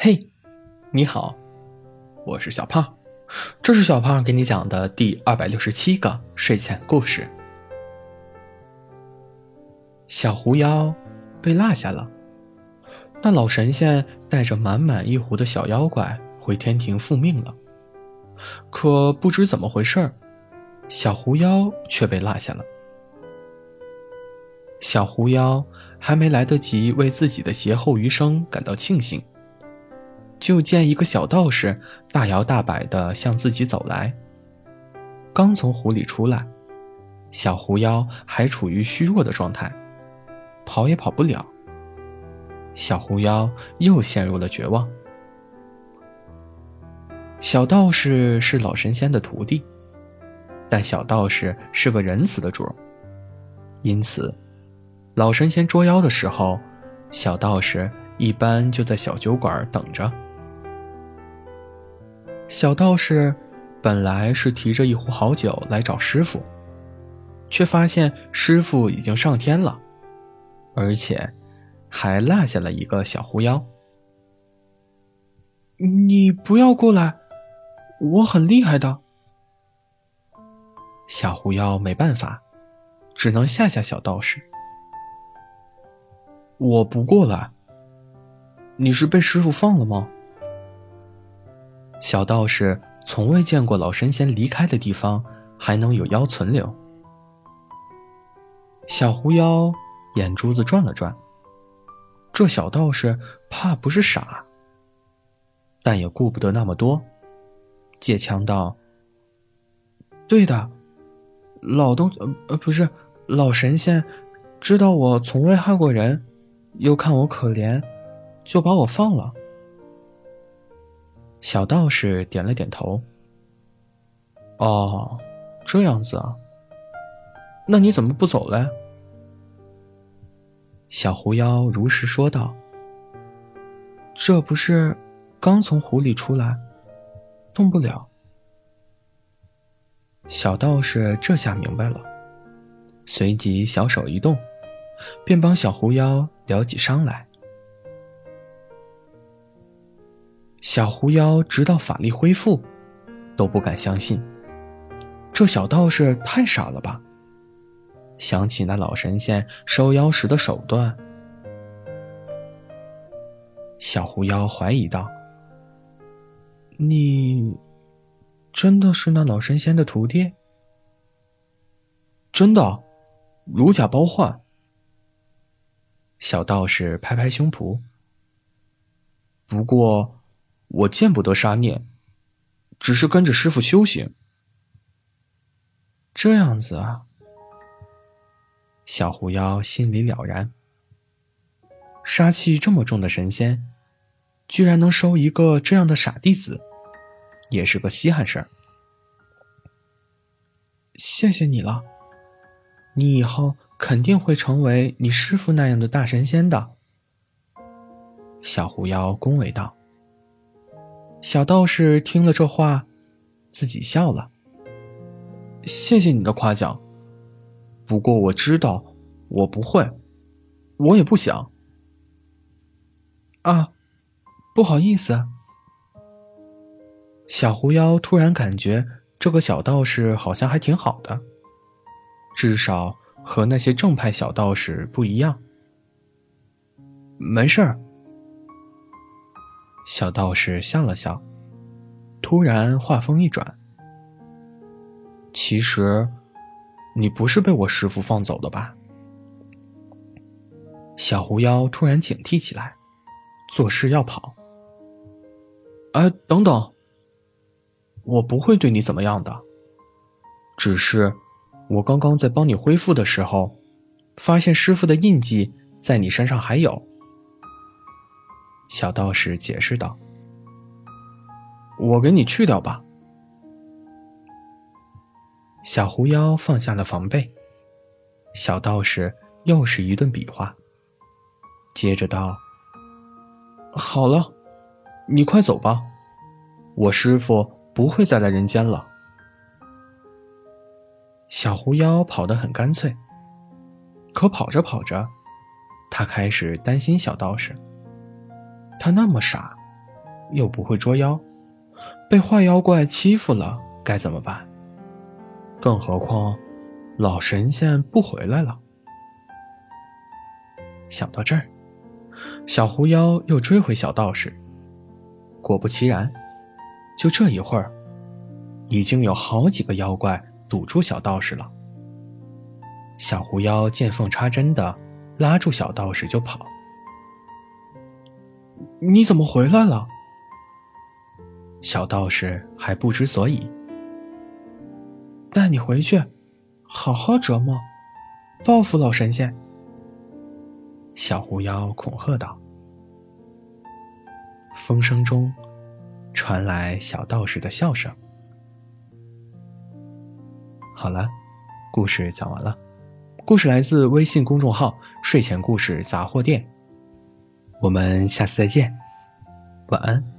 嘿，你好，我是小胖，这是小胖给你讲的第二百六十七个睡前故事。小狐妖被落下了，那老神仙带着满满一壶的小妖怪回天庭复命了，可不知怎么回事小狐妖却被落下了。小狐妖还没来得及为自己的劫后余生感到庆幸。就见一个小道士大摇大摆地向自己走来。刚从湖里出来，小狐妖还处于虚弱的状态，跑也跑不了。小狐妖又陷入了绝望。小道士是老神仙的徒弟，但小道士是个仁慈的主，因此，老神仙捉妖的时候，小道士一般就在小酒馆等着。小道士本来是提着一壶好酒来找师傅，却发现师傅已经上天了，而且还落下了一个小狐妖。你不要过来，我很厉害的。小狐妖没办法，只能吓吓小道士。我不过来。你是被师傅放了吗？小道士从未见过老神仙离开的地方还能有妖存留。小狐妖眼珠子转了转，这小道士怕不是傻，但也顾不得那么多，借枪道：“对的，老东呃呃不是老神仙，知道我从未害过人，又看我可怜，就把我放了。”小道士点了点头。哦，这样子啊。那你怎么不走嘞？小狐妖如实说道：“这不是刚从湖里出来，动不了。”小道士这下明白了，随即小手一动，便帮小狐妖疗起伤来。小狐妖直到法力恢复，都不敢相信，这小道士太傻了吧！想起那老神仙收妖时的手段，小狐妖怀疑道：“你真的是那老神仙的徒弟？”“真的，如假包换。”小道士拍拍胸脯。不过。我见不得杀孽，只是跟着师傅修行。这样子啊，小狐妖心里了然。杀气这么重的神仙，居然能收一个这样的傻弟子，也是个稀罕事儿。谢谢你了，你以后肯定会成为你师傅那样的大神仙的。小狐妖恭维道。小道士听了这话，自己笑了。谢谢你的夸奖，不过我知道我不会，我也不想。啊，不好意思。小狐妖突然感觉这个小道士好像还挺好的，至少和那些正派小道士不一样。没事儿。小道士笑了笑，突然话锋一转：“其实，你不是被我师傅放走的吧？”小狐妖突然警惕起来，作势要跑。“哎，等等！我不会对你怎么样的，只是我刚刚在帮你恢复的时候，发现师傅的印记在你身上还有。”小道士解释道：“我给你去掉吧。”小狐妖放下了防备，小道士又是一顿比划，接着道：“好了，你快走吧，我师傅不会再来人间了。”小狐妖跑得很干脆，可跑着跑着，他开始担心小道士。他那么傻，又不会捉妖，被坏妖怪欺负了该怎么办？更何况，老神仙不回来了。想到这儿，小狐妖又追回小道士。果不其然，就这一会儿，已经有好几个妖怪堵住小道士了。小狐妖见缝插针的拉住小道士就跑。你怎么回来了？小道士还不知所以。带你回去，好好折磨，报复老神仙。小狐妖恐吓道。风声中传来小道士的笑声。好了，故事讲完了。故事来自微信公众号“睡前故事杂货店”。我们下次再见，晚安。